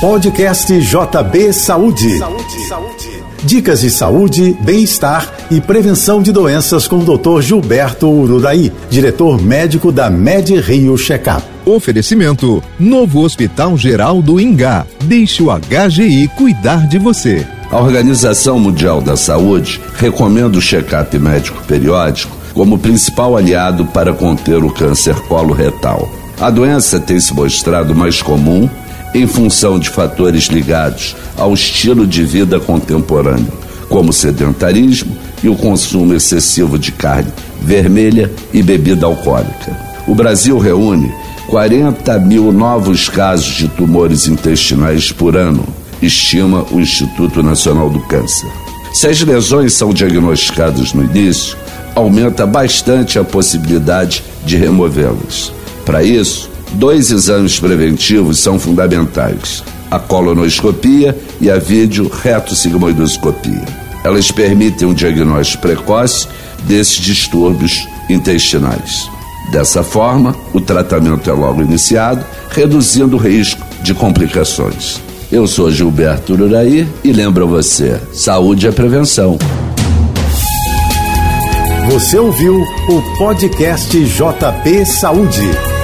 Podcast JB Saúde. Saúde, saúde. Dicas de saúde, bem-estar e prevenção de doenças com o Dr. Gilberto Ururaí, diretor médico da Med Rio Checkup. Oferecimento: Novo Hospital Geral do Ingá. Deixe o HGI cuidar de você. A Organização Mundial da Saúde recomenda o check-up médico periódico como principal aliado para conter o câncer coloretal. A doença tem se mostrado mais comum em função de fatores ligados ao estilo de vida contemporâneo, como sedentarismo e o consumo excessivo de carne vermelha e bebida alcoólica. O Brasil reúne 40 mil novos casos de tumores intestinais por ano, estima o Instituto Nacional do Câncer. Se as lesões são diagnosticadas no início, aumenta bastante a possibilidade de removê-las. Para isso, dois exames preventivos são fundamentais: a colonoscopia e a vídeo-reto-sigmoidoscopia. Elas permitem um diagnóstico precoce desses distúrbios intestinais. Dessa forma, o tratamento é logo iniciado, reduzindo o risco de complicações. Eu sou Gilberto Uraí e lembro você: saúde é prevenção. Você ouviu o podcast JP Saúde.